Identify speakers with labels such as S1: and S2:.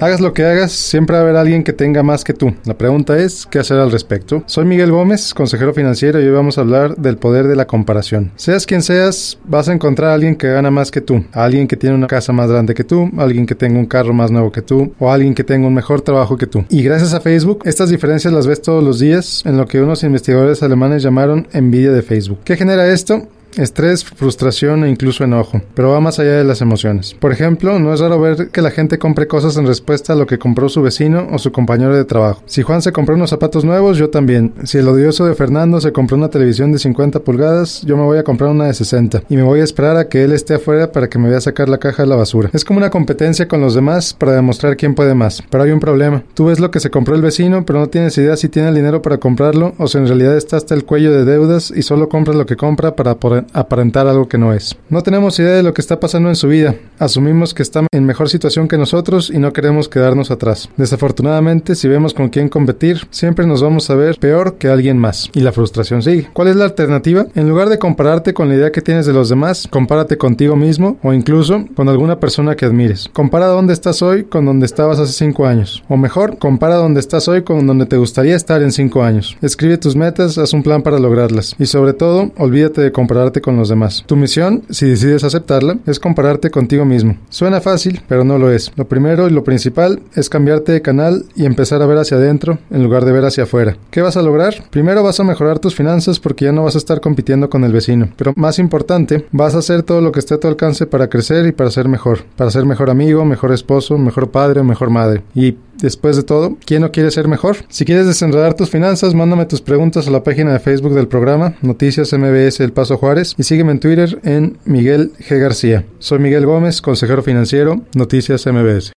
S1: Hagas lo que hagas, siempre va a haber alguien que tenga más que tú. La pregunta es, ¿qué hacer al respecto? Soy Miguel Gómez, consejero financiero, y hoy vamos a hablar del poder de la comparación. Seas quien seas, vas a encontrar a alguien que gana más que tú, a alguien que tiene una casa más grande que tú, a alguien que tenga un carro más nuevo que tú, o a alguien que tenga un mejor trabajo que tú. Y gracias a Facebook, estas diferencias las ves todos los días en lo que unos investigadores alemanes llamaron envidia de Facebook. ¿Qué genera esto? Estrés, frustración e incluso enojo, pero va más allá de las emociones. Por ejemplo, no es raro ver que la gente compre cosas en respuesta a lo que compró su vecino o su compañero de trabajo. Si Juan se compró unos zapatos nuevos, yo también. Si el odioso de Fernando se compró una televisión de 50 pulgadas, yo me voy a comprar una de 60 y me voy a esperar a que él esté afuera para que me vaya a sacar la caja de la basura. Es como una competencia con los demás para demostrar quién puede más. Pero hay un problema. Tú ves lo que se compró el vecino, pero no tienes idea si tiene el dinero para comprarlo o si en realidad está hasta el cuello de deudas y solo compras lo que compra para poder aparentar algo que no es. No tenemos idea de lo que está pasando en su vida. Asumimos que está en mejor situación que nosotros y no queremos quedarnos atrás. Desafortunadamente, si vemos con quién competir, siempre nos vamos a ver peor que alguien más. Y la frustración sigue. ¿Cuál es la alternativa? En lugar de compararte con la idea que tienes de los demás, compárate contigo mismo o incluso con alguna persona que admires. Compara dónde estás hoy con donde estabas hace 5 años. O mejor, compara dónde estás hoy con donde te gustaría estar en 5 años. Escribe tus metas, haz un plan para lograrlas. Y sobre todo, olvídate de compararte con los demás. Tu misión, si decides aceptarla, es compararte contigo mismo. Suena fácil, pero no lo es. Lo primero y lo principal es cambiarte de canal y empezar a ver hacia adentro en lugar de ver hacia afuera. ¿Qué vas a lograr? Primero vas a mejorar tus finanzas porque ya no vas a estar compitiendo con el vecino. Pero más importante, vas a hacer todo lo que esté a tu alcance para crecer y para ser mejor. Para ser mejor amigo, mejor esposo, mejor padre mejor madre. Y Después de todo, ¿quién no quiere ser mejor? Si quieres desenredar tus finanzas, mándame tus preguntas a la página de Facebook del programa Noticias MBS El Paso Juárez y sígueme en Twitter en Miguel G. García. Soy Miguel Gómez, consejero financiero, Noticias MBS.